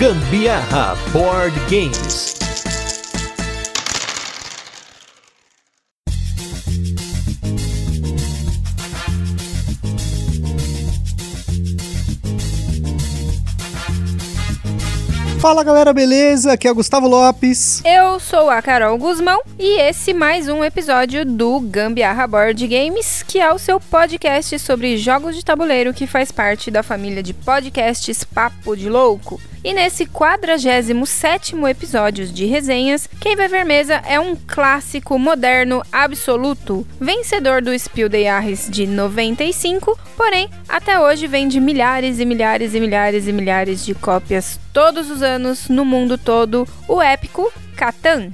Gambiarra Board Games. Fala galera, beleza? Aqui é o Gustavo Lopes. Eu sou a Carol Guzmão e esse mais um episódio do Gambiarra Board Games, que é o seu podcast sobre jogos de tabuleiro que faz parte da família de podcasts Papo de Louco. E nesse 47 episódio de resenhas, Quem Vai Ver Mesa é um clássico moderno absoluto, vencedor do Spiel des Jahres de 95, porém até hoje vende milhares e milhares e milhares e milhares de cópias todos os anos no mundo todo, o épico Catan.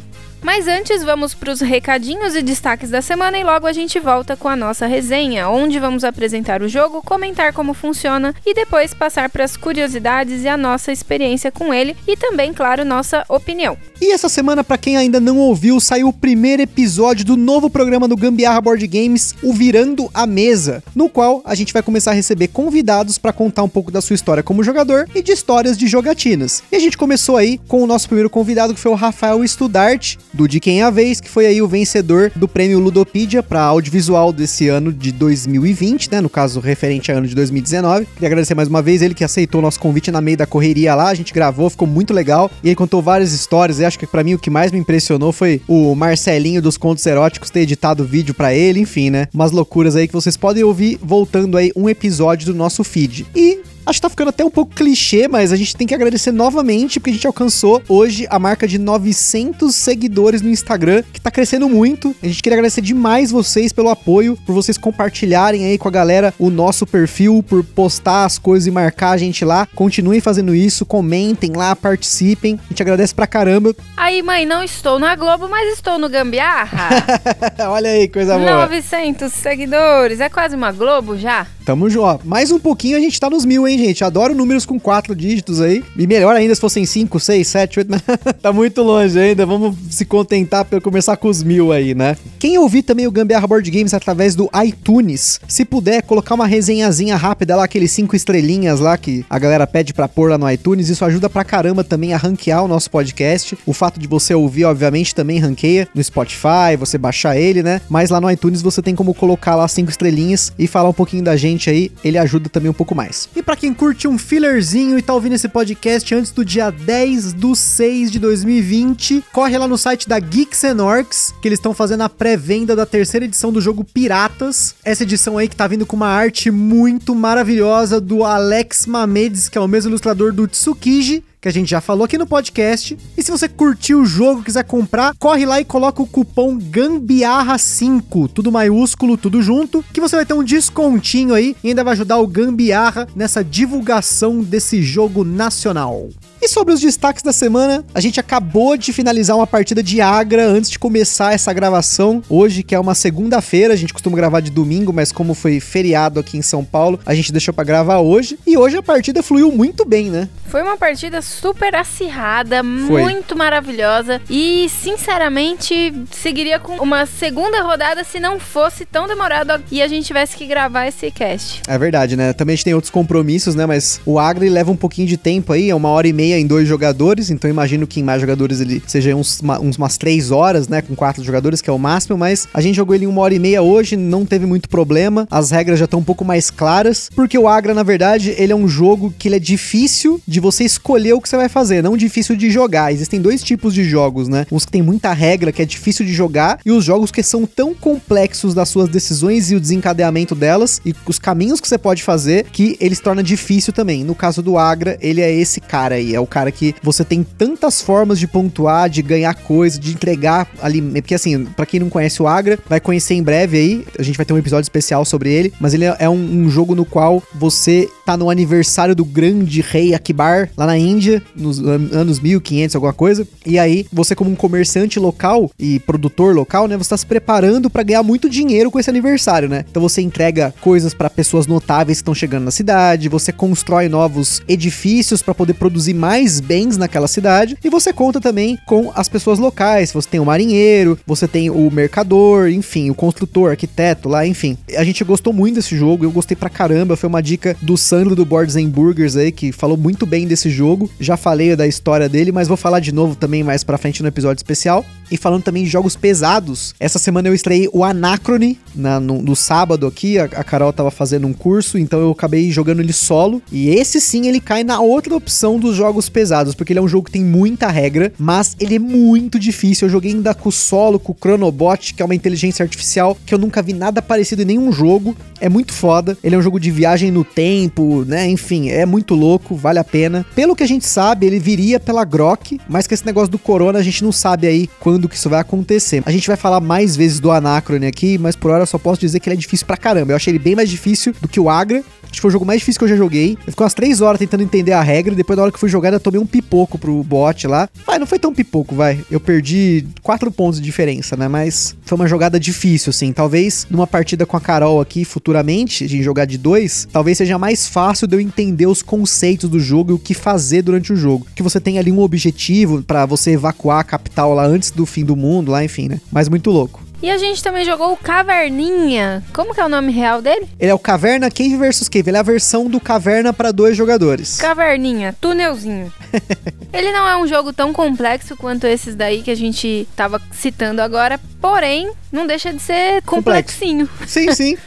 Mas antes vamos para os recadinhos e destaques da semana e logo a gente volta com a nossa resenha, onde vamos apresentar o jogo, comentar como funciona e depois passar para as curiosidades e a nossa experiência com ele e também, claro, nossa opinião. E essa semana, para quem ainda não ouviu, saiu o primeiro episódio do novo programa do Gambiarra Board Games, o Virando a Mesa, no qual a gente vai começar a receber convidados para contar um pouco da sua história como jogador e de histórias de jogatinas. E a gente começou aí com o nosso primeiro convidado, que foi o Rafael Studart, do De Quem é a Vez, que foi aí o vencedor do prêmio Ludopedia para audiovisual desse ano de 2020, né? No caso, referente a ano de 2019. Queria agradecer mais uma vez ele que aceitou nosso convite na meio da correria lá. A gente gravou, ficou muito legal. E ele contou várias histórias. E acho que para mim o que mais me impressionou foi o Marcelinho dos Contos Eróticos ter editado vídeo para ele, enfim, né? Umas loucuras aí que vocês podem ouvir voltando aí um episódio do nosso feed. E Acho que tá ficando até um pouco clichê, mas a gente tem que agradecer novamente, porque a gente alcançou hoje a marca de 900 seguidores no Instagram, que tá crescendo muito. A gente queria agradecer demais vocês pelo apoio, por vocês compartilharem aí com a galera o nosso perfil, por postar as coisas e marcar a gente lá. Continuem fazendo isso, comentem lá, participem. A gente agradece pra caramba. Aí, mãe, não estou na Globo, mas estou no Gambiarra. Olha aí, coisa boa. 900 seguidores, é quase uma Globo já? Tamo junto. Mais um pouquinho a gente tá nos mil, hein, gente? Adoro números com quatro dígitos aí. E melhor ainda se fossem cinco, seis, sete, oito. tá muito longe ainda. Vamos se contentar pra começar com os mil aí, né? Quem ouvir também o Gambiarra Board Games através do iTunes, se puder colocar uma resenhazinha rápida lá, aqueles cinco estrelinhas lá que a galera pede pra pôr lá no iTunes, isso ajuda pra caramba também a ranquear o nosso podcast. O fato de você ouvir, obviamente, também ranqueia no Spotify, você baixar ele, né? Mas lá no iTunes você tem como colocar lá cinco estrelinhas e falar um pouquinho da gente aí, ele ajuda também um pouco mais. E para quem curte um fillerzinho e tá ouvindo esse podcast antes do dia 10 do 6 de 2020, corre lá no site da Geeks and Orcs, que eles estão fazendo a pré-venda da terceira edição do jogo Piratas. Essa edição aí que tá vindo com uma arte muito maravilhosa do Alex Mamedes, que é o mesmo ilustrador do Tsukiji, que a gente já falou aqui no podcast. E se você curtiu o jogo, quiser comprar, corre lá e coloca o cupom GAMBIARRA5, tudo maiúsculo, tudo junto, que você vai ter um descontinho aí e ainda vai ajudar o Gambiarra nessa divulgação desse jogo nacional. E sobre os destaques da semana, a gente acabou de finalizar uma partida de Agra antes de começar essa gravação. Hoje, que é uma segunda-feira, a gente costuma gravar de domingo, mas como foi feriado aqui em São Paulo, a gente deixou para gravar hoje. E hoje a partida fluiu muito bem, né? Foi uma partida super acirrada, foi. muito maravilhosa e, sinceramente, seguiria com uma segunda rodada se não fosse tão demorado e a gente tivesse que gravar esse cast. É verdade, né? Também a gente tem outros compromissos, né? Mas o Agra leva um pouquinho de tempo aí, é uma hora e meia em dois jogadores, então imagino que em mais jogadores ele seja uns, uma, uns umas três horas, né? Com quatro jogadores, que é o máximo, mas a gente jogou ele em uma hora e meia hoje, não teve muito problema. As regras já estão um pouco mais claras, porque o Agra, na verdade, ele é um jogo que ele é difícil de você escolher o que você vai fazer, não difícil de jogar. Existem dois tipos de jogos, né? Uns que tem muita regra, que é difícil de jogar, e os jogos que são tão complexos das suas decisões e o desencadeamento delas, e os caminhos que você pode fazer, que ele se torna difícil também. No caso do Agra, ele é esse cara aí, é o cara que você tem tantas formas de pontuar, de ganhar coisa, de entregar ali. Porque assim, para quem não conhece o Agra, vai conhecer em breve aí. A gente vai ter um episódio especial sobre ele. Mas ele é um, um jogo no qual você tá no aniversário do grande rei Akbar, lá na Índia, nos anos 1500, alguma coisa. E aí, você, como um comerciante local e produtor local, né, você tá se preparando para ganhar muito dinheiro com esse aniversário, né? Então você entrega coisas para pessoas notáveis que estão chegando na cidade, você constrói novos edifícios para poder produzir mais bens naquela cidade e você conta também com as pessoas locais. Você tem o marinheiro, você tem o mercador, enfim, o construtor, arquiteto lá, enfim. A gente gostou muito desse jogo, eu gostei pra caramba, foi uma dica do Sam Sandro do Boards and Burgers aí, que falou muito bem desse jogo. Já falei da história dele, mas vou falar de novo também mais pra frente no episódio especial. E falando também de jogos pesados, essa semana eu estreiei o Anacrone na, no, no, sábado aqui. A, a, Carol tava fazendo um curso, então eu acabei jogando ele solo. E esse sim ele cai na outra opção dos jogos pesados, porque ele é um jogo que tem muita regra, mas ele é muito difícil. Eu joguei ainda com o solo, com o Chronobot, que é uma inteligência artificial que eu nunca vi nada parecido em nenhum jogo. É muito foda. Ele é um jogo de viagem no tempo, né? Enfim, é muito louco, vale a pena. Pelo que a gente sabe, ele viria pela Grok, mas com esse negócio do corona a gente não sabe aí quando quando que isso vai acontecer. A gente vai falar mais vezes do Anacrone aqui, mas por hora eu só posso dizer que ele é difícil pra caramba. Eu achei ele bem mais difícil do que o Agra, Acho que foi o jogo mais difícil que eu já joguei. Eu fiquei umas 3 horas tentando entender a regra. E depois, na hora que fui jogar, eu tomei um pipoco pro bot lá. Vai, não foi tão pipoco, vai. Eu perdi 4 pontos de diferença, né? Mas foi uma jogada difícil, assim. Talvez numa partida com a Carol aqui futuramente, gente jogar de dois, talvez seja mais fácil de eu entender os conceitos do jogo e o que fazer durante o jogo. Que você tem ali um objetivo para você evacuar a capital lá antes do fim do mundo, lá, enfim, né? Mas muito louco. E a gente também jogou o Caverninha. Como que é o nome real dele? Ele é o Caverna Cave vs Cave. Ele é a versão do Caverna para dois jogadores. Caverninha, túnelzinho. Ele não é um jogo tão complexo quanto esses daí que a gente tava citando agora, porém, não deixa de ser complexinho. Sim, sim.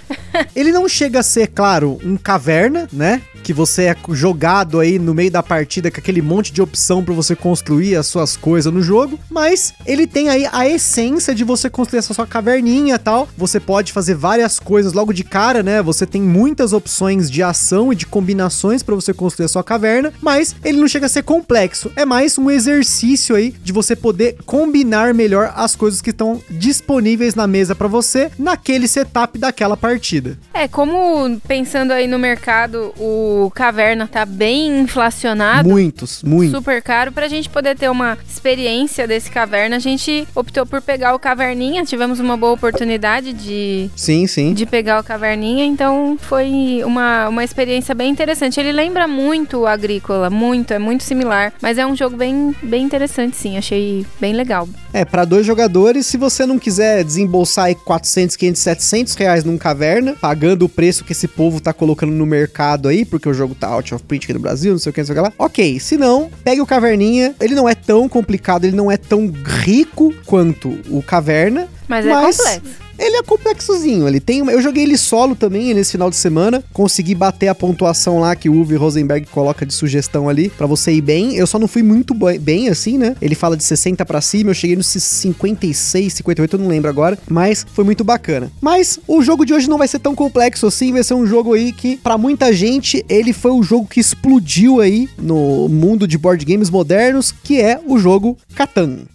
Ele não chega a ser, claro, um caverna, né? que você é jogado aí no meio da partida com aquele monte de opção para você construir as suas coisas no jogo, mas ele tem aí a essência de você construir essa sua caverninha e tal. Você pode fazer várias coisas logo de cara, né? Você tem muitas opções de ação e de combinações para você construir a sua caverna, mas ele não chega a ser complexo. É mais um exercício aí de você poder combinar melhor as coisas que estão disponíveis na mesa para você naquele setup daquela partida. É, como pensando aí no mercado, o o Caverna tá bem inflacionado. Muitos, muito. Super caro. Pra gente poder ter uma experiência desse Caverna, a gente optou por pegar o Caverninha. Tivemos uma boa oportunidade de... Sim, sim. De pegar o Caverninha, então foi uma, uma experiência bem interessante. Ele lembra muito o Agrícola, muito, é muito similar. Mas é um jogo bem, bem interessante, sim. Achei bem legal. É, para dois jogadores, se você não quiser desembolsar aí 400, 500, 700 reais num Caverna, pagando o preço que esse povo tá colocando no mercado aí, porque o jogo tá out of print aqui no Brasil, não sei o que, não sei o que lá. Ok, se não, pegue o Caverninha. Ele não é tão complicado, ele não é tão rico quanto o Caverna. Mas, mas é complexo. Ele é complexozinho, ele tem Eu joguei ele solo também nesse final de semana, consegui bater a pontuação lá que o Uwe Rosenberg coloca de sugestão ali para você ir bem. Eu só não fui muito bem assim, né? Ele fala de 60 para cima, eu cheguei nos 56, 58, eu não lembro agora, mas foi muito bacana. Mas o jogo de hoje não vai ser tão complexo assim, vai ser um jogo aí que para muita gente ele foi o jogo que explodiu aí no mundo de board games modernos, que é o jogo Catan.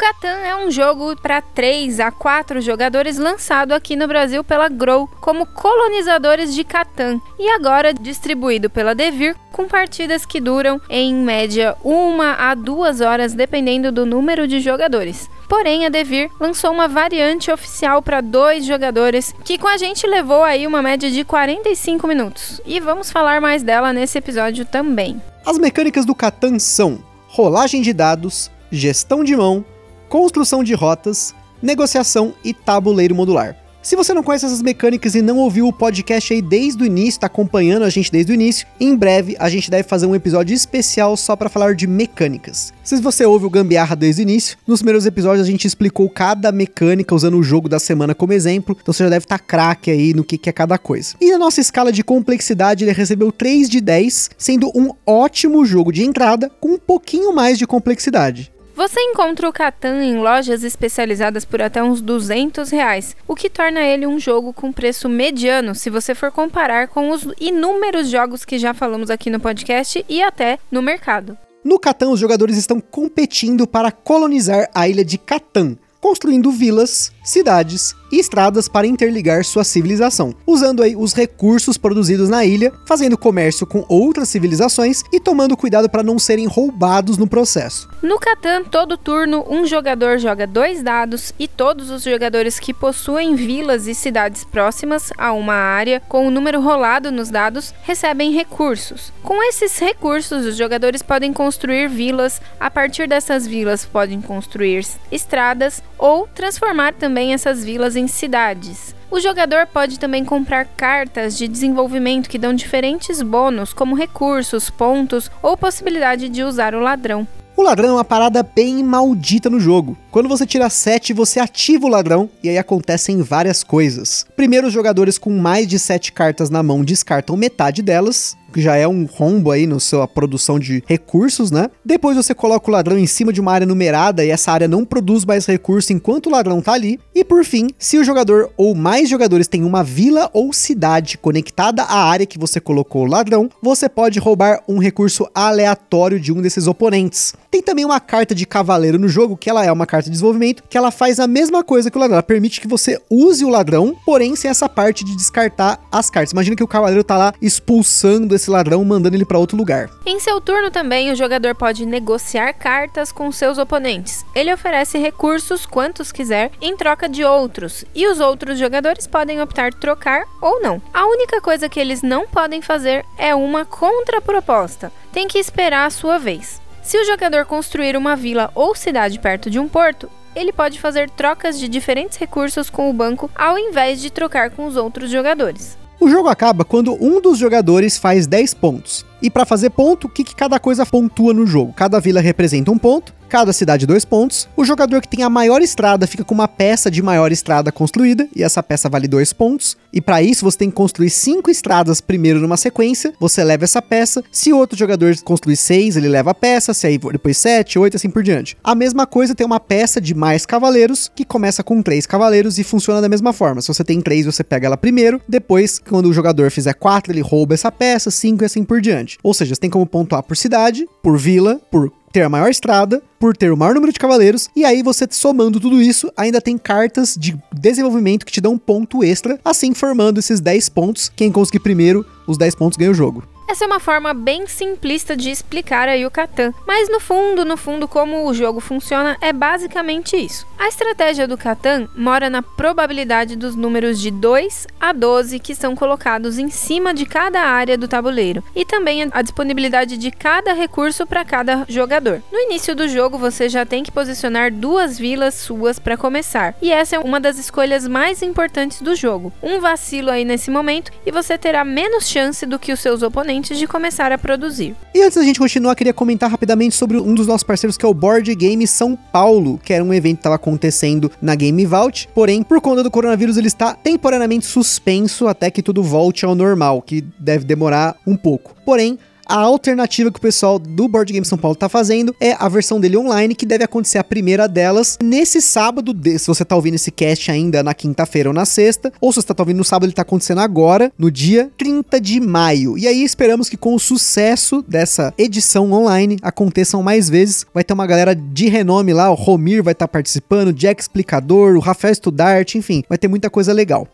Catan é um jogo para 3 a 4 jogadores lançado aqui no Brasil pela Grow como colonizadores de Catan e agora distribuído pela Devir com partidas que duram em média uma a duas horas dependendo do número de jogadores. Porém, a Devir lançou uma variante oficial para dois jogadores, que com a gente levou aí uma média de 45 minutos. E vamos falar mais dela nesse episódio também. As mecânicas do Catan são rolagem de dados, gestão de mão, construção de rotas, negociação e tabuleiro modular. Se você não conhece essas mecânicas e não ouviu o podcast aí desde o início, está acompanhando a gente desde o início, em breve a gente deve fazer um episódio especial só para falar de mecânicas. Se você ouve o Gambiarra desde o início, nos primeiros episódios a gente explicou cada mecânica usando o jogo da semana como exemplo, então você já deve estar tá craque aí no que, que é cada coisa. E na nossa escala de complexidade ele recebeu 3 de 10, sendo um ótimo jogo de entrada com um pouquinho mais de complexidade. Você encontra o Catan em lojas especializadas por até uns 200 reais, o que torna ele um jogo com preço mediano se você for comparar com os inúmeros jogos que já falamos aqui no podcast e até no mercado. No Catan, os jogadores estão competindo para colonizar a ilha de Catan, construindo vilas, cidades, e estradas para interligar sua civilização, usando aí os recursos produzidos na ilha, fazendo comércio com outras civilizações e tomando cuidado para não serem roubados no processo. No Catan, todo turno, um jogador joga dois dados e todos os jogadores que possuem vilas e cidades próximas a uma área com o número rolado nos dados recebem recursos. Com esses recursos, os jogadores podem construir vilas, a partir dessas vilas podem construir estradas ou transformar também essas vilas em cidades. O jogador pode também comprar cartas de desenvolvimento que dão diferentes bônus, como recursos, pontos ou possibilidade de usar o ladrão. O ladrão é uma parada bem maldita no jogo. Quando você tira 7, você ativa o ladrão e aí acontecem várias coisas. Primeiro, os jogadores com mais de 7 cartas na mão descartam metade delas já é um rombo aí na sua produção de recursos, né? Depois você coloca o ladrão em cima de uma área numerada e essa área não produz mais recurso enquanto o ladrão tá ali. E por fim, se o jogador ou mais jogadores têm uma vila ou cidade conectada à área que você colocou o ladrão, você pode roubar um recurso aleatório de um desses oponentes. Tem também uma carta de cavaleiro no jogo, que ela é uma carta de desenvolvimento, que ela faz a mesma coisa que o ladrão. Ela permite que você use o ladrão, porém sem essa parte de descartar as cartas. Imagina que o cavaleiro tá lá expulsando esse ladrão, mandando ele para outro lugar. Em seu turno também, o jogador pode negociar cartas com seus oponentes. Ele oferece recursos quantos quiser em troca de outros, e os outros jogadores podem optar trocar ou não. A única coisa que eles não podem fazer é uma contraproposta. Tem que esperar a sua vez. Se o jogador construir uma vila ou cidade perto de um porto, ele pode fazer trocas de diferentes recursos com o banco ao invés de trocar com os outros jogadores. O jogo acaba quando um dos jogadores faz 10 pontos. E para fazer ponto, o que, que cada coisa pontua no jogo? Cada vila representa um ponto, cada cidade dois pontos. O jogador que tem a maior estrada fica com uma peça de maior estrada construída, e essa peça vale dois pontos. E para isso você tem que construir cinco estradas primeiro numa sequência, você leva essa peça. Se outro jogador construir seis, ele leva a peça, se aí depois sete, oito, assim por diante. A mesma coisa tem uma peça de mais cavaleiros, que começa com três cavaleiros e funciona da mesma forma. Se você tem três, você pega ela primeiro, depois, quando o jogador fizer quatro, ele rouba essa peça, cinco e assim por diante. Ou seja, você tem como pontuar por cidade, por vila, por ter a maior estrada, por ter o maior número de cavaleiros, e aí você somando tudo isso, ainda tem cartas de desenvolvimento que te dão um ponto extra, assim formando esses 10 pontos. Quem conseguir primeiro os 10 pontos ganha o jogo. Essa é uma forma bem simplista de explicar aí o Catan, mas no fundo, no fundo, como o jogo funciona é basicamente isso. A estratégia do Catan mora na probabilidade dos números de 2 a 12 que são colocados em cima de cada área do tabuleiro e também a disponibilidade de cada recurso para cada jogador. No início do jogo, você já tem que posicionar duas vilas suas para começar, e essa é uma das escolhas mais importantes do jogo. Um vacilo aí nesse momento e você terá menos chance do que os seus oponentes de começar a produzir. E antes da gente continuar, queria comentar rapidamente sobre um dos nossos parceiros que é o Board Game São Paulo, que era um evento que estava acontecendo na Game Vault, porém, por conta do coronavírus, ele está temporariamente suspenso até que tudo volte ao normal, que deve demorar um pouco. Porém, a alternativa que o pessoal do Board Game São Paulo tá fazendo é a versão dele online, que deve acontecer a primeira delas nesse sábado, se você tá ouvindo esse cast ainda na quinta-feira ou na sexta, ou se você tá ouvindo no sábado, ele tá acontecendo agora, no dia 30 de maio. E aí esperamos que com o sucesso dessa edição online aconteçam mais vezes. Vai ter uma galera de renome lá, o Romir vai estar tá participando, o Jack Explicador, o Rafael Studart, enfim, vai ter muita coisa legal.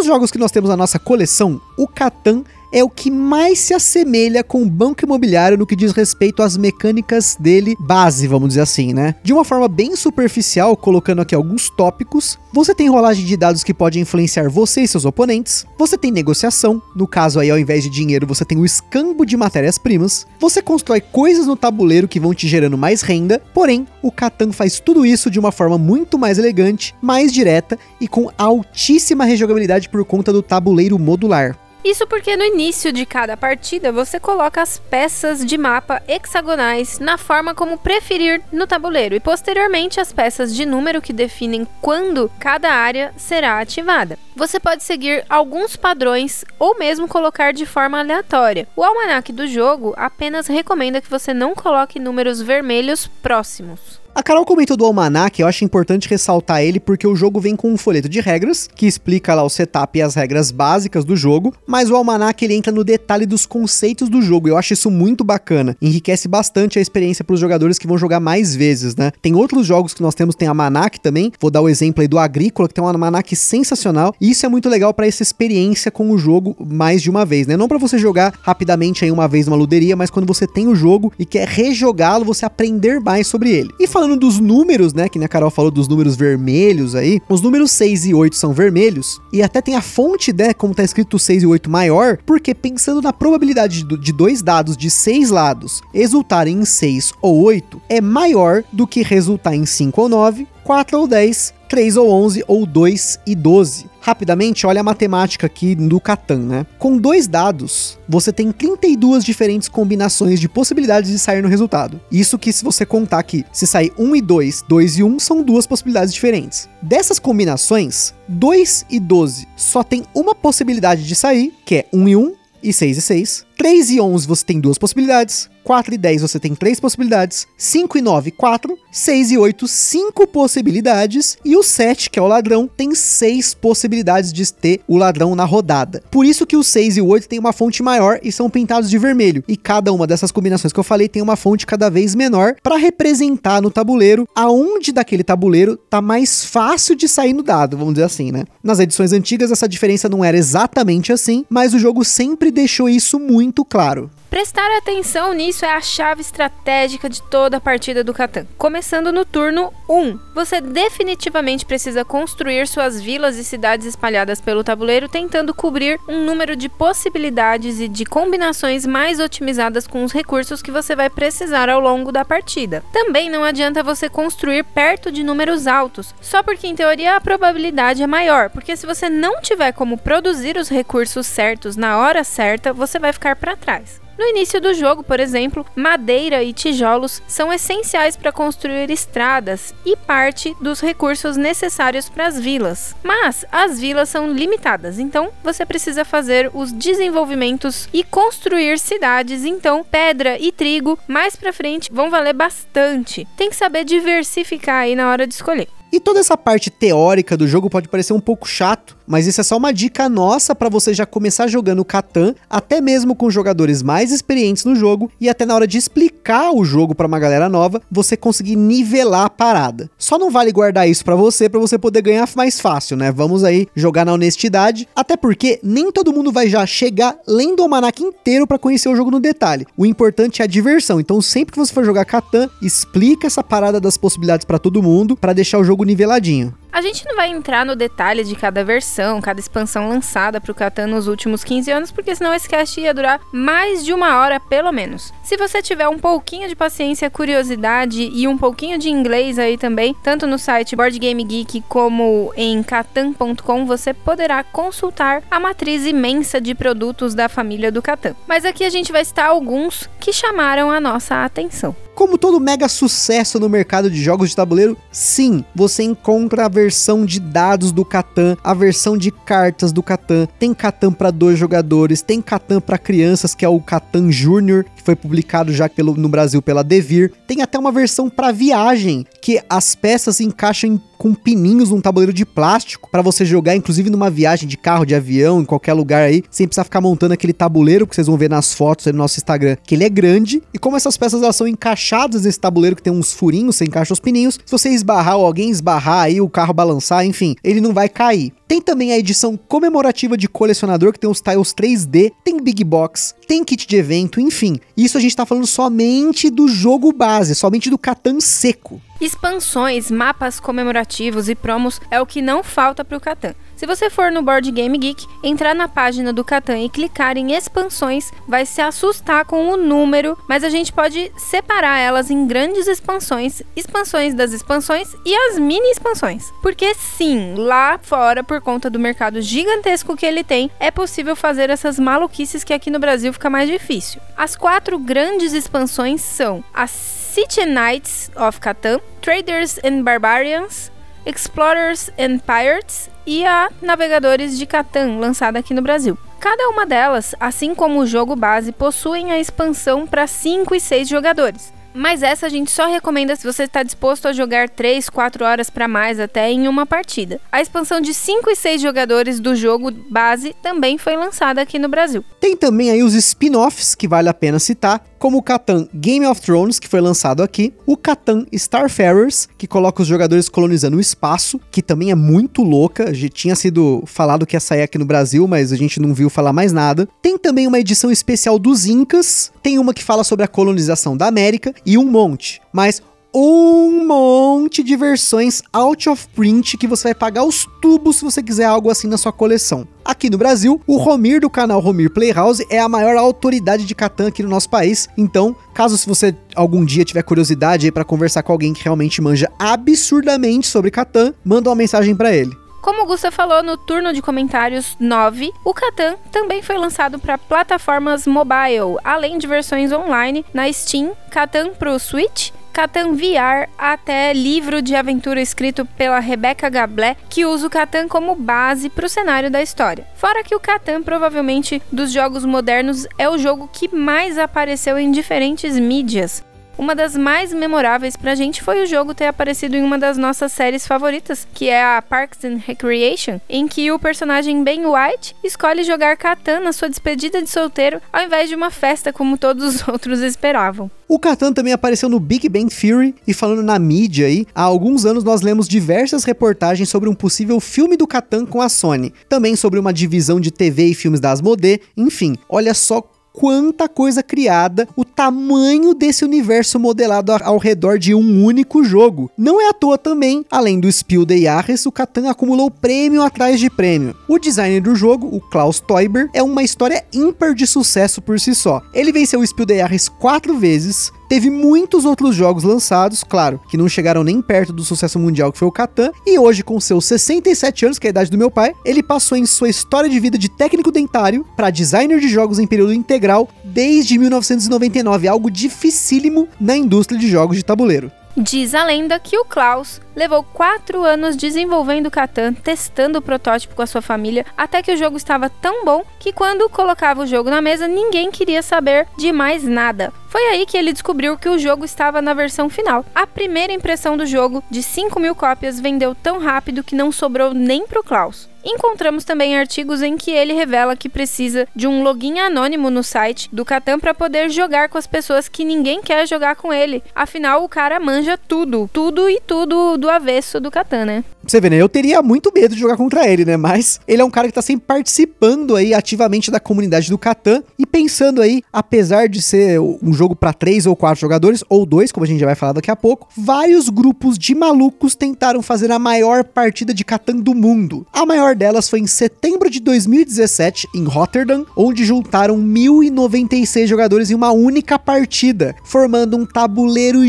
Dos jogos que nós temos na nossa coleção, o Catan é o que mais se assemelha com o banco imobiliário no que diz respeito às mecânicas dele base, vamos dizer assim, né? De uma forma bem superficial, colocando aqui alguns tópicos, você tem rolagem de dados que pode influenciar você e seus oponentes, você tem negociação, no caso aí ao invés de dinheiro você tem o escambo de matérias-primas, você constrói coisas no tabuleiro que vão te gerando mais renda, porém o Catan faz tudo isso de uma forma muito mais elegante, mais direta e com altíssima rejogabilidade por conta do tabuleiro modular. Isso porque no início de cada partida você coloca as peças de mapa hexagonais na forma como preferir no tabuleiro e posteriormente as peças de número que definem quando cada área será ativada. Você pode seguir alguns padrões ou mesmo colocar de forma aleatória. O almanac do jogo apenas recomenda que você não coloque números vermelhos próximos. A Carol comentou do almanac, eu acho importante ressaltar ele porque o jogo vem com um folheto de regras que explica lá o setup e as regras básicas do jogo, mas o almanac ele entra no detalhe dos conceitos do jogo. Eu acho isso muito bacana, enriquece bastante a experiência para os jogadores que vão jogar mais vezes, né? Tem outros jogos que nós temos, tem almanac também. Vou dar o exemplo aí do Agrícola, que tem um almanac sensacional. E isso é muito legal para essa experiência com o jogo mais de uma vez, né? Não para você jogar rapidamente aí uma vez numa luderia, mas quando você tem o jogo e quer rejogá-lo, você aprender mais sobre ele. E falando dos números, né, que a Carol falou dos números vermelhos aí, os números 6 e 8 são vermelhos e até tem a fonte, né, como tá escrito 6 e 8 maior, porque pensando na probabilidade de dois dados de seis lados resultarem em 6 ou 8 é maior do que resultar em 5 ou 9, 4 ou 10, 3 ou 11 ou 2 e 12. Rapidamente, olha a matemática aqui do Catan, né? Com dois dados, você tem 32 diferentes combinações de possibilidades de sair no resultado. Isso que se você contar aqui, se sair 1 e 2, 2 e 1 são duas possibilidades diferentes. Dessas combinações, 2 e 12 só tem uma possibilidade de sair, que é 1 e 1 e 6 e 6. 3 e 11 você tem duas possibilidades. 4 e 10 você tem 3 possibilidades. 5 e 9, 4. 6 e 8, 5 possibilidades. E o 7, que é o ladrão, tem 6 possibilidades de ter o ladrão na rodada. Por isso que o 6 e o 8 tem uma fonte maior e são pintados de vermelho. E cada uma dessas combinações que eu falei tem uma fonte cada vez menor para representar no tabuleiro aonde daquele tabuleiro tá mais fácil de sair no dado, vamos dizer assim, né? Nas edições antigas essa diferença não era exatamente assim, mas o jogo sempre deixou isso muito claro. Prestar atenção nisso é a chave estratégica de toda a partida do Catan. Começando no turno 1, você definitivamente precisa construir suas vilas e cidades espalhadas pelo tabuleiro, tentando cobrir um número de possibilidades e de combinações mais otimizadas com os recursos que você vai precisar ao longo da partida. Também não adianta você construir perto de números altos, só porque em teoria a probabilidade é maior, porque se você não tiver como produzir os recursos certos na hora certa, você vai ficar para trás. No início do jogo, por exemplo, madeira e tijolos são essenciais para construir estradas e parte dos recursos necessários para as vilas. Mas as vilas são limitadas, então você precisa fazer os desenvolvimentos e construir cidades. Então, pedra e trigo mais para frente vão valer bastante. Tem que saber diversificar aí na hora de escolher. E toda essa parte teórica do jogo pode parecer um pouco chato, mas isso é só uma dica nossa para você já começar jogando Catan, até mesmo com jogadores mais experientes no jogo e até na hora de explicar o jogo para uma galera nova, você conseguir nivelar a parada. Só não vale guardar isso para você para você poder ganhar mais fácil, né? Vamos aí jogar na honestidade, até porque nem todo mundo vai já chegar lendo o almanac inteiro para conhecer o jogo no detalhe. O importante é a diversão. Então, sempre que você for jogar Catan, explica essa parada das possibilidades para todo mundo, para deixar o jogo niveladinho. A gente não vai entrar no detalhe de cada versão, cada expansão lançada para o Catan nos últimos 15 anos, porque senão esse cast ia durar mais de uma hora, pelo menos. Se você tiver um pouquinho de paciência, curiosidade e um pouquinho de inglês aí também, tanto no site Board Game Geek como em catan.com, você poderá consultar a matriz imensa de produtos da família do Catan. Mas aqui a gente vai citar alguns que chamaram a nossa atenção. Como todo mega sucesso no mercado de jogos de tabuleiro, sim, você encontra a versão de dados do Catan, a versão de cartas do Catan. Tem Catan para dois jogadores, tem Catan para crianças, que é o Catan Júnior, que foi publicado já pelo, no Brasil pela Devir. Tem até uma versão para viagem, que as peças encaixam em com pininhos num tabuleiro de plástico para você jogar, inclusive numa viagem de carro, de avião, em qualquer lugar aí, sem precisar ficar montando aquele tabuleiro que vocês vão ver nas fotos aí no nosso Instagram, que ele é grande. E como essas peças elas são encaixadas nesse tabuleiro que tem uns furinhos, você encaixa os pininhos. Se você esbarrar ou alguém esbarrar aí, o carro balançar, enfim, ele não vai cair. Tem também a edição comemorativa de colecionador, que tem os tiles 3D, tem Big Box, tem kit de evento, enfim. Isso a gente tá falando somente do jogo base, somente do Catan seco. Expansões, mapas comemorativos e promos é o que não falta para o Catan. Se você for no Board Game Geek, entrar na página do Catan e clicar em expansões, vai se assustar com o número, mas a gente pode separar elas em grandes expansões, expansões das expansões e as mini expansões. Porque sim, lá fora, por conta do mercado gigantesco que ele tem, é possível fazer essas maluquices que aqui no Brasil fica mais difícil. As quatro grandes expansões são a City Knights of Catan, Traders and Barbarians, Explorers and Pirates e a Navegadores de Catan, lançada aqui no Brasil. Cada uma delas, assim como o jogo base, possuem a expansão para 5 e 6 jogadores. Mas essa a gente só recomenda se você está disposto a jogar 3, 4 horas para mais até em uma partida. A expansão de 5 e 6 jogadores do jogo base também foi lançada aqui no Brasil. Tem também aí os spin-offs que vale a pena citar, como o Catan Game of Thrones, que foi lançado aqui, o Catan Starfarers, que coloca os jogadores colonizando o espaço, que também é muito louca, já tinha sido falado que ia sair aqui no Brasil, mas a gente não viu falar mais nada. Tem também uma edição especial dos Incas, tem uma que fala sobre a colonização da América e um monte. Mas um monte de versões out of print que você vai pagar os tubos se você quiser algo assim na sua coleção. Aqui no Brasil, o Romir do canal Romir Playhouse é a maior autoridade de Catan aqui no nosso país. Então, caso se você algum dia tiver curiosidade para conversar com alguém que realmente manja absurdamente sobre Catan, manda uma mensagem para ele. Como o Gusta falou no turno de comentários 9, o Catan também foi lançado para plataformas mobile, além de versões online na Steam, Catan pro Switch, Catan VR até livro de aventura escrito pela Rebecca Gablé, que usa o Catan como base para o cenário da história. Fora que o Catan, provavelmente dos jogos modernos, é o jogo que mais apareceu em diferentes mídias. Uma das mais memoráveis pra gente foi o jogo ter aparecido em uma das nossas séries favoritas, que é a Parks and Recreation, em que o personagem Ben White escolhe jogar Catan na sua despedida de solteiro ao invés de uma festa como todos os outros esperavam. O Catan também apareceu no Big Bang Theory e falando na mídia aí, há alguns anos nós lemos diversas reportagens sobre um possível filme do Catan com a Sony, também sobre uma divisão de TV e filmes da Asmodee, enfim, olha só quanta coisa criada, o tamanho desse universo modelado ao redor de um único jogo. Não é à toa também, além do Spiel de Jahres, o Catan acumulou prêmio atrás de prêmio. O designer do jogo, o Klaus Teuber, é uma história ímpar de sucesso por si só. Ele venceu o Spiel de Jahres quatro vezes, Teve muitos outros jogos lançados, claro, que não chegaram nem perto do sucesso mundial que foi o Catan, e hoje, com seus 67 anos, que é a idade do meu pai, ele passou em sua história de vida de técnico dentário para designer de jogos em período integral desde 1999, algo dificílimo na indústria de jogos de tabuleiro. Diz a lenda que o Klaus levou quatro anos desenvolvendo Catan, testando o protótipo com a sua família, até que o jogo estava tão bom que quando colocava o jogo na mesa, ninguém queria saber de mais nada. Foi aí que ele descobriu que o jogo estava na versão final. A primeira impressão do jogo, de 5 mil cópias, vendeu tão rápido que não sobrou nem pro Klaus. Encontramos também artigos em que ele revela que precisa de um login anônimo no site do Catan para poder jogar com as pessoas que ninguém quer jogar com ele. Afinal, o cara manja tudo, tudo e tudo do avesso do Catan, né? Você vê, né? Eu teria muito medo de jogar contra ele, né? Mas ele é um cara que tá sempre participando aí ativamente da comunidade do Catan e pensando aí, apesar de ser um jogo para três ou quatro jogadores, ou dois, como a gente já vai falar daqui a pouco, vários grupos de malucos tentaram fazer a maior partida de Catan do mundo. A maior delas foi em setembro de 2017, em Rotterdam, onde juntaram 1.096 jogadores em uma única partida, formando um tabuleiro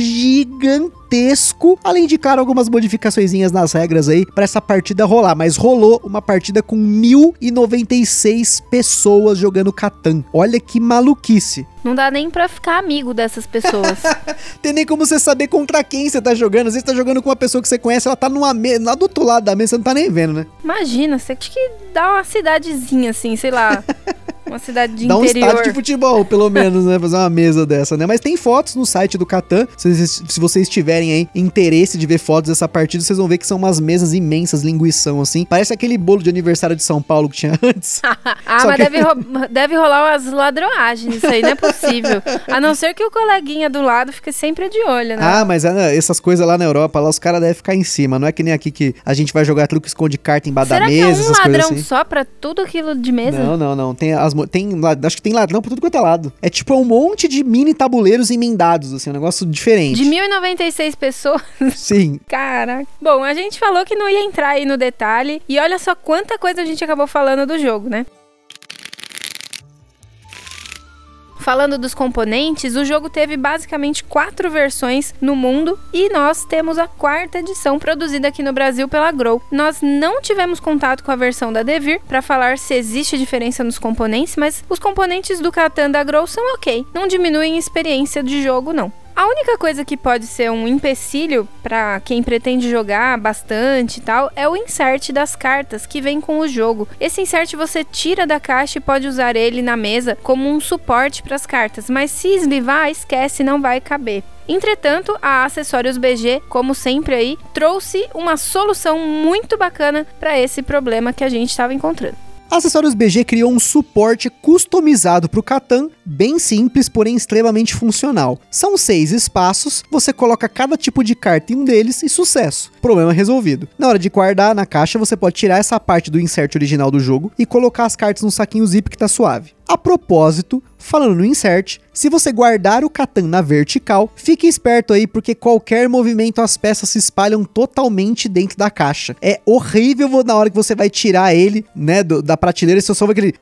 gigantesco, além de, claro, algumas modificações nas regras aí para essa partida rolar, mas rolou uma partida com 1096 pessoas jogando Catan. Olha que maluquice. Não dá nem pra ficar amigo dessas pessoas. Tem nem como você saber contra quem você tá jogando. Às vezes você tá jogando com uma pessoa que você conhece, ela tá numa mesa, lá do outro lado da mesa, você não tá nem vendo, né? Imagina, você tinha que dar uma cidadezinha assim, sei lá. Uma cidade de Dá um interior. estádio de futebol, pelo menos, né? Fazer uma mesa dessa, né? Mas tem fotos no site do Catan. Se, se vocês tiverem aí interesse de ver fotos dessa partida, vocês vão ver que são umas mesas imensas, linguição, assim. Parece aquele bolo de aniversário de São Paulo que tinha antes. ah, Só mas que- deve, ro- deve rolar umas ladroagens, isso aí não é possível. A não ser que o coleguinha do lado fique sempre de olho, né? Ah, mas é, essas coisas lá na Europa, lá os caras devem ficar em cima. Não é que nem aqui que a gente vai jogar truque esconde carta embaixo da Será que mesa, é um essas coisas ladrão assim. só pra tudo aquilo de mesa? Não, não, não. Tem as, tem, acho que tem ladrão por tudo quanto é lado. É tipo um monte de mini tabuleiros emendados, assim, um negócio diferente. De 1096 pessoas. Sim. Caraca. Bom, a gente falou que não ia entrar aí no detalhe. E olha só quanta coisa a gente acabou falando do jogo, né? Falando dos componentes, o jogo teve basicamente quatro versões no mundo e nós temos a quarta edição produzida aqui no Brasil pela Grow. Nós não tivemos contato com a versão da Devir para falar se existe diferença nos componentes, mas os componentes do Catan da Grow são ok, não diminuem a experiência de jogo não. A única coisa que pode ser um empecilho para quem pretende jogar bastante e tal é o insert das cartas que vem com o jogo. Esse insert você tira da caixa e pode usar ele na mesa como um suporte para as cartas, mas se eslivar, esquece, não vai caber. Entretanto, a Acessórios BG, como sempre aí, trouxe uma solução muito bacana para esse problema que a gente estava encontrando. Acessórios BG criou um suporte customizado para o Catan, bem simples, porém extremamente funcional. São seis espaços, você coloca cada tipo de carta em um deles e sucesso. Problema resolvido. Na hora de guardar na caixa, você pode tirar essa parte do insert original do jogo e colocar as cartas no saquinho zip que tá suave. A propósito, falando no insert, se você guardar o Catan na vertical, fique esperto aí porque qualquer movimento as peças se espalham totalmente dentro da caixa. É horrível na hora que você vai tirar ele, né, do, da prateleira e você só vai aquele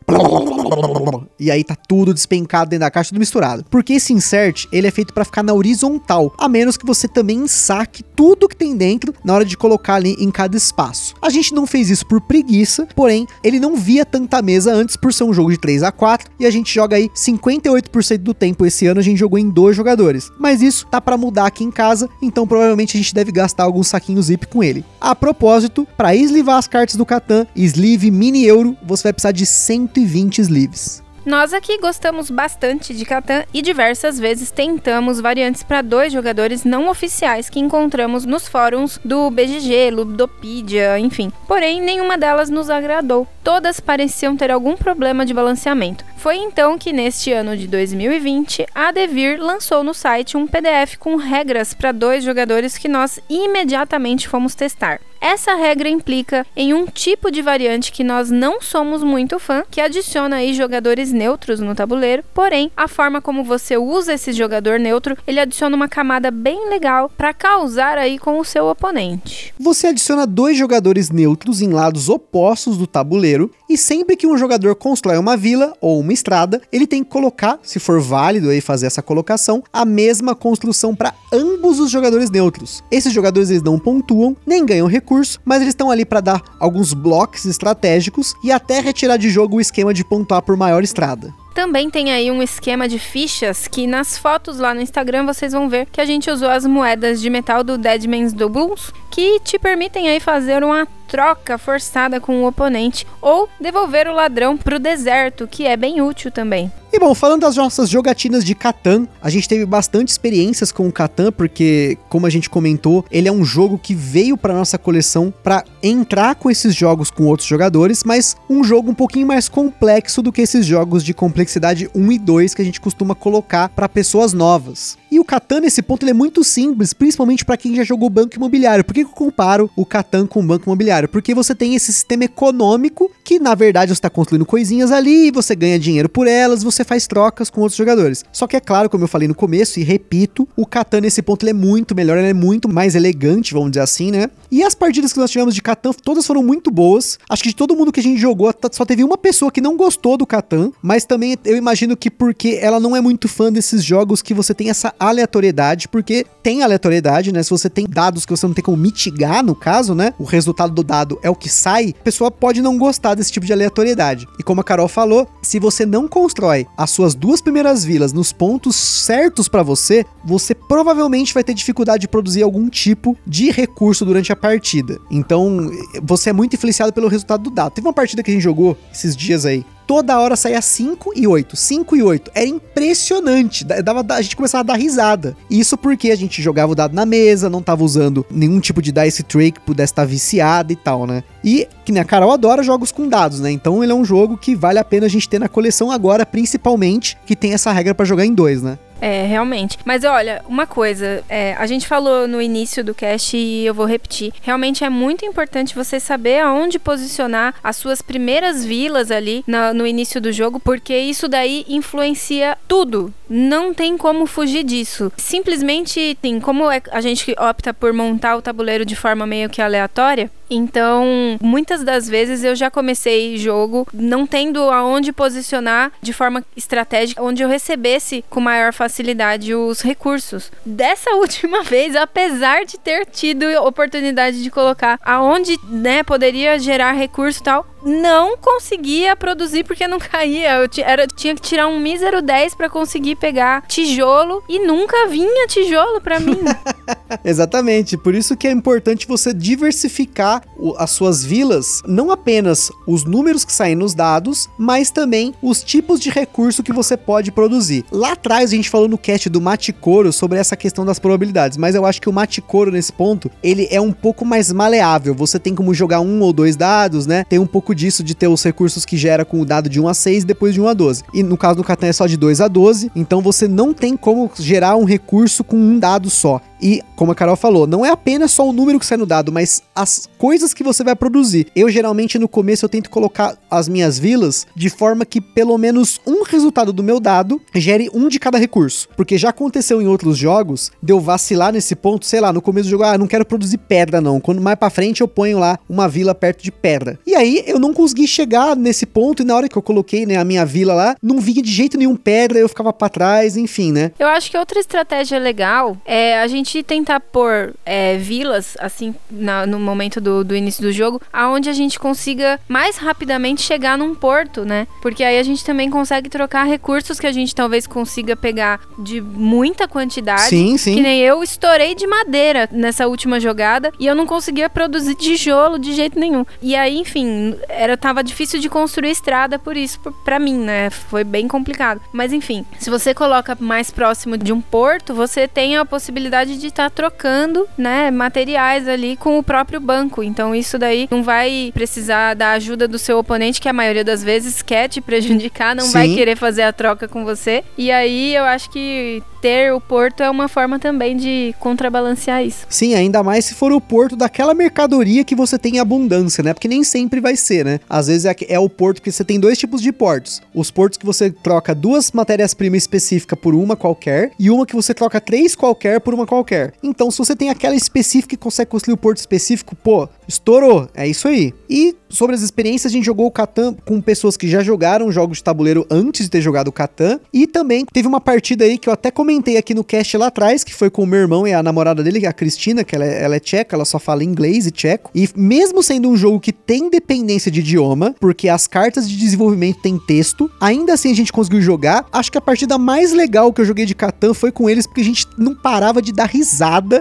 e aí tá tudo despencado dentro da caixa, tudo misturado. Porque esse insert, ele é feito para ficar na horizontal, a menos que você também saque tudo que tem dentro na hora de colocar ali em cada espaço. A gente não fez isso por preguiça, porém, ele não via tanta mesa antes por ser um jogo de 3 a 4 e a gente joga aí 58% do tempo esse ano a gente jogou em dois jogadores. Mas isso tá para mudar aqui em casa, então provavelmente a gente deve gastar alguns saquinhos zip com ele. A propósito, para eslivar as cartas do Catan, sleeve mini euro, você vai precisar de 120 sleeves. Nós aqui gostamos bastante de Catan e diversas vezes tentamos variantes para dois jogadores não oficiais que encontramos nos fóruns do BGG, Ludopedia, enfim. Porém, nenhuma delas nos agradou. Todas pareciam ter algum problema de balanceamento. Foi então que, neste ano de 2020, a Devir lançou no site um PDF com regras para dois jogadores que nós imediatamente fomos testar. Essa regra implica em um tipo de variante que nós não somos muito fã, que adiciona aí jogadores neutros no tabuleiro. Porém, a forma como você usa esse jogador neutro, ele adiciona uma camada bem legal para causar aí com o seu oponente. Você adiciona dois jogadores neutros em lados opostos do tabuleiro e sempre que um jogador constrói uma vila ou uma estrada, ele tem que colocar, se for válido aí fazer essa colocação, a mesma construção para ambos os jogadores neutros. Esses jogadores eles não pontuam, nem ganham recursos recurso, mas eles estão ali para dar alguns blocos estratégicos e até retirar de jogo o esquema de pontuar por maior estrada. Também tem aí um esquema de fichas que nas fotos lá no Instagram vocês vão ver que a gente usou as moedas de metal do Deadman's Doubles, que te permitem aí fazer uma troca forçada com o oponente ou devolver o ladrão para o deserto, que é bem útil também. E bom, falando das nossas jogatinas de Catan, a gente teve bastante experiências com o Catan, porque, como a gente comentou, ele é um jogo que veio para nossa coleção para entrar com esses jogos com outros jogadores, mas um jogo um pouquinho mais complexo do que esses jogos de complexidade 1 e 2 que a gente costuma colocar para pessoas novas. E o Catan, nesse ponto, ele é muito simples, principalmente para quem já jogou banco imobiliário. Por que eu comparo o Catan com o banco imobiliário? Porque você tem esse sistema econômico que, na verdade, você está construindo coisinhas ali, você ganha dinheiro por elas, você faz trocas com outros jogadores. Só que é claro, como eu falei no começo e repito, o Catan nesse ponto ele é muito melhor, ele é muito mais elegante, vamos dizer assim, né? E as partidas que nós tivemos de Catan, todas foram muito boas. Acho que de todo mundo que a gente jogou, só teve uma pessoa que não gostou do Catan, mas também eu imagino que porque ela não é muito fã desses jogos que você tem essa aleatoriedade, porque tem aleatoriedade, né? Se você tem dados que você não tem como mitigar, no caso, né? O resultado do dado é o que sai, a pessoa pode não gostar desse tipo de aleatoriedade. E como a Carol falou, se você não constrói as suas duas primeiras vilas nos pontos certos para você, você provavelmente vai ter dificuldade de produzir algum tipo de recurso durante a partida. Então, você é muito influenciado pelo resultado do dado. Teve uma partida que a gente jogou esses dias aí, toda hora saía 5 e 8, 5 e 8. Era impressionante. Dava, a gente começava a dar risada. Isso porque a gente jogava o dado na mesa, não tava usando nenhum tipo de dice tray que pudesse estar viciado e tal, né? E que nem a Carol adora jogos com dados, né? Então ele é um jogo que vale a pena a gente ter na coleção agora, principalmente que tem essa regra para jogar em dois, né? É, realmente. Mas olha, uma coisa, é, a gente falou no início do cast e eu vou repetir. Realmente é muito importante você saber aonde posicionar as suas primeiras vilas ali no, no início do jogo, porque isso daí influencia tudo. Não tem como fugir disso. Simplesmente, tem como é, a gente opta por montar o tabuleiro de forma meio que aleatória, então, muitas das vezes eu já comecei jogo não tendo aonde posicionar de forma estratégica, onde eu recebesse com maior facilidade os recursos. Dessa última vez, apesar de ter tido oportunidade de colocar aonde, né, poderia gerar recurso e tal, não conseguia produzir porque não caía. Eu era, tinha que tirar um mísero 10 para conseguir pegar tijolo e nunca vinha tijolo para mim. Exatamente, por isso que é importante você diversificar as suas vilas, não apenas os números que saem nos dados, mas também os tipos de recurso que você pode produzir. Lá atrás a gente falou no cast do Maticoro sobre essa questão das probabilidades, mas eu acho que o Maticoro nesse ponto, ele é um pouco mais maleável. Você tem como jogar um ou dois dados, né? Tem um pouco disso de ter os recursos que gera com o dado de 1 a 6 e depois de 1 a 12. E no caso do Catan é só de 2 a 12, então você não tem como gerar um recurso com um dado só. E, como a Carol falou, não é apenas só o número que sai no dado, mas as coisas que você vai produzir. Eu, geralmente, no começo, eu tento colocar as minhas vilas de forma que pelo menos um resultado do meu dado gere um de cada recurso. Porque já aconteceu em outros jogos de eu vacilar nesse ponto, sei lá, no começo do jogo, ah, não quero produzir pedra, não. Quando mais pra frente eu ponho lá uma vila perto de pedra. E aí eu não consegui chegar nesse ponto, e na hora que eu coloquei né, a minha vila lá, não vinha de jeito nenhum pedra, eu ficava para trás, enfim, né? Eu acho que outra estratégia legal é a gente gente tentar pôr é, vilas, assim, na, no momento do, do início do jogo, aonde a gente consiga mais rapidamente chegar num porto, né? Porque aí a gente também consegue trocar recursos que a gente talvez consiga pegar de muita quantidade. Sim, sim. Que nem eu estourei de madeira nessa última jogada e eu não conseguia produzir tijolo de jeito nenhum. E aí, enfim, era tava difícil de construir estrada por isso para mim, né? Foi bem complicado. Mas enfim, se você coloca mais próximo de um porto, você tem a possibilidade de estar tá trocando, né, materiais ali com o próprio banco. Então isso daí não vai precisar da ajuda do seu oponente, que a maioria das vezes quer te prejudicar, não Sim. vai querer fazer a troca com você. E aí eu acho que ter o porto é uma forma também de contrabalancear isso. Sim, ainda mais se for o porto daquela mercadoria que você tem em abundância, né? Porque nem sempre vai ser, né? Às vezes é, é o porto que você tem dois tipos de portos. Os portos que você troca duas matérias-primas específicas por uma qualquer e uma que você troca três qualquer por uma qualquer. Então, se você tem aquela específica e consegue construir o porto específico, pô, estourou. É isso aí. E sobre as experiências, a gente jogou o Catan com pessoas que já jogaram jogos de tabuleiro antes de ter jogado o Catan. E também teve uma partida aí que eu até comentei aqui no cast lá atrás, que foi com o meu irmão e a namorada dele, a Cristina, que ela é, ela é tcheca, ela só fala inglês e tcheco. E mesmo sendo um jogo que tem dependência de idioma, porque as cartas de desenvolvimento têm texto, ainda assim a gente conseguiu jogar. Acho que a partida mais legal que eu joguei de Catan foi com eles, porque a gente não parava de dar risada.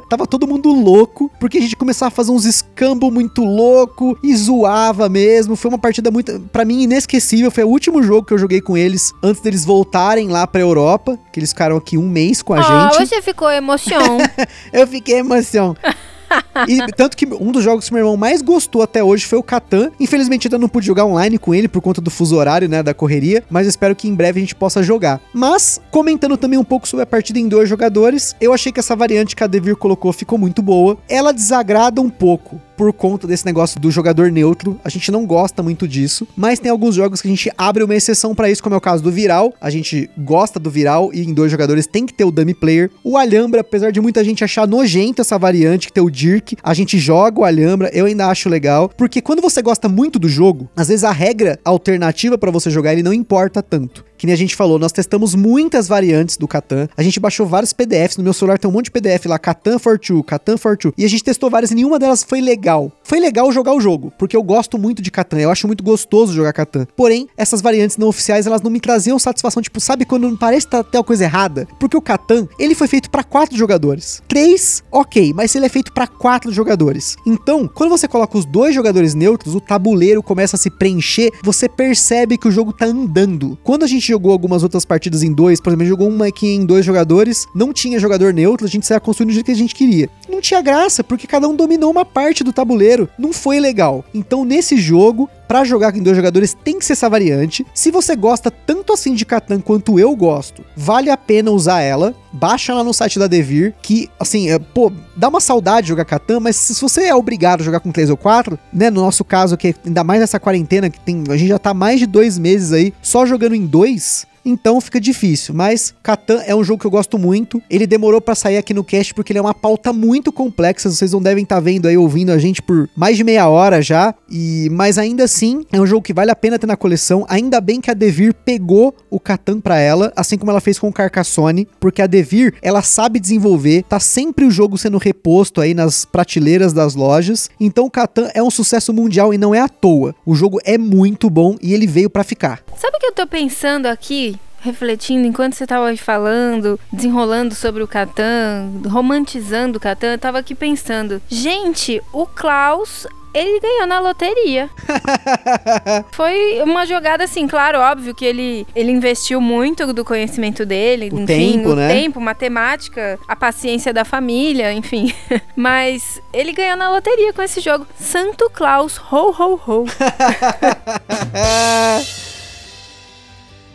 Tava todo mundo louco, porque a gente começava a fazer uns escambo muito louco e zoava mesmo. Foi uma partida muito, para mim, inesquecível. Foi o último jogo que eu joguei com eles antes deles voltarem lá pra Europa, que eles ficaram aqui um mês com a oh, gente. você ficou emoção. eu fiquei emoção. e tanto que um dos jogos que meu irmão mais gostou até hoje foi o Catan. Infelizmente ainda não pude jogar online com ele por conta do fuso horário, né, da correria, mas espero que em breve a gente possa jogar. Mas, comentando também um pouco sobre a partida em dois jogadores, eu achei que essa variante que a Devir colocou ficou muito boa. Ela desagrada um pouco por conta desse negócio do jogador neutro. A gente não gosta muito disso, mas tem alguns jogos que a gente abre uma exceção para isso, como é o caso do Viral. A gente gosta do Viral e em dois jogadores tem que ter o dummy player. O Alhambra, apesar de muita gente achar nojento essa variante que tem o Dirk, a gente joga o Alhambra, eu ainda acho legal, porque quando você gosta muito do jogo, às vezes a regra alternativa para você jogar ele não importa tanto que nem a gente falou, nós testamos muitas variantes do Catan. A gente baixou vários PDFs. No meu celular tem um monte de PDF lá, Catan for Two, Catan for Two. E a gente testou várias e nenhuma delas foi legal. Foi legal jogar o jogo, porque eu gosto muito de Catan. Eu acho muito gostoso jogar Catan. Porém, essas variantes não oficiais, elas não me traziam satisfação. Tipo, sabe quando parece que tá até uma coisa errada? Porque o Catan, ele foi feito para quatro jogadores. Três, ok, mas ele é feito para quatro jogadores. Então, quando você coloca os dois jogadores neutros, o tabuleiro começa a se preencher, você percebe que o jogo tá andando. Quando a gente jogou algumas outras partidas em dois, por exemplo, jogou uma aqui em dois jogadores, não tinha jogador neutro, a gente saia construindo do jeito que a gente queria. Não tinha graça, porque cada um dominou uma parte do tabuleiro, não foi legal. Então, nesse jogo, para jogar em dois jogadores tem que ser essa variante. Se você gosta tanto assim de Catan quanto eu gosto, vale a pena usar ela. Baixa lá no site da Devir, que assim, é, pô, dá uma saudade de jogar Catan, mas se você é obrigado a jogar com 3 ou 4, né, no nosso caso que ainda mais nessa quarentena que tem, a gente já tá mais de dois meses aí só jogando em dois, então fica difícil. Mas Catan é um jogo que eu gosto muito. Ele demorou para sair aqui no cast porque ele é uma pauta muito complexa. Vocês não devem estar tá vendo aí, ouvindo a gente por mais de meia hora já. E Mas ainda assim, é um jogo que vale a pena ter na coleção. Ainda bem que a Devir pegou o Catan pra ela, assim como ela fez com o Carcassonne, porque a Devir, ela sabe desenvolver, tá sempre o jogo sendo reposto aí nas prateleiras das lojas. Então o Catan é um sucesso mundial e não é à toa. O jogo é muito bom e ele veio para ficar. Sabe o que eu tô pensando aqui? Refletindo enquanto você estava falando, desenrolando sobre o Catan, romantizando o Catan, eu tava aqui pensando, gente, o Klaus ele ganhou na loteria. Foi uma jogada assim, claro, óbvio que ele, ele investiu muito do conhecimento dele, o enfim, tempo, o né? tempo, matemática, a paciência da família, enfim. Mas ele ganhou na loteria com esse jogo. Santo Claus, ho ho ho.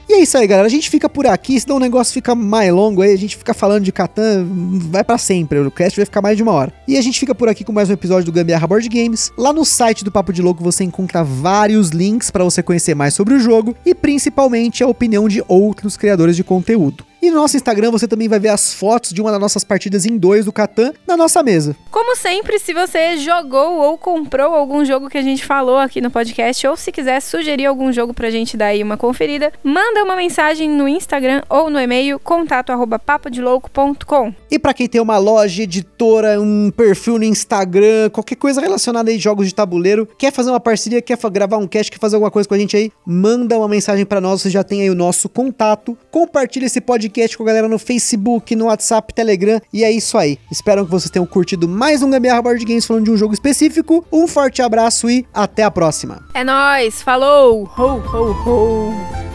E é isso aí, galera. A gente fica por aqui, senão o negócio fica mais longo aí. A gente fica falando de Catan, vai para sempre. O cast vai ficar mais de uma hora. E a gente fica por aqui com mais um episódio do Gambiarra Board Games. Lá no site do Papo de Louco você encontra vários links para você conhecer mais sobre o jogo e principalmente a opinião de outros criadores de conteúdo. E no nosso Instagram você também vai ver as fotos de uma das nossas partidas em dois do Catan na nossa mesa. Como sempre, se você jogou ou comprou algum jogo que a gente falou aqui no podcast, ou se quiser sugerir algum jogo pra gente dar aí uma conferida, manda uma mensagem no Instagram ou no e-mail contato arroba papodelouco.com. E para quem tem uma loja, editora, um perfil no Instagram, qualquer coisa relacionada a jogos de tabuleiro, quer fazer uma parceria, quer gravar um cast, quer fazer alguma coisa com a gente aí, manda uma mensagem para nós, você já tem aí o nosso contato. Compartilha esse podcast podcast com a galera no Facebook, no WhatsApp, Telegram. E é isso aí. Espero que vocês tenham curtido mais um Gambiarra Board Games falando de um jogo específico. Um forte abraço e até a próxima. É nóis, falou! Ho, ho, ho!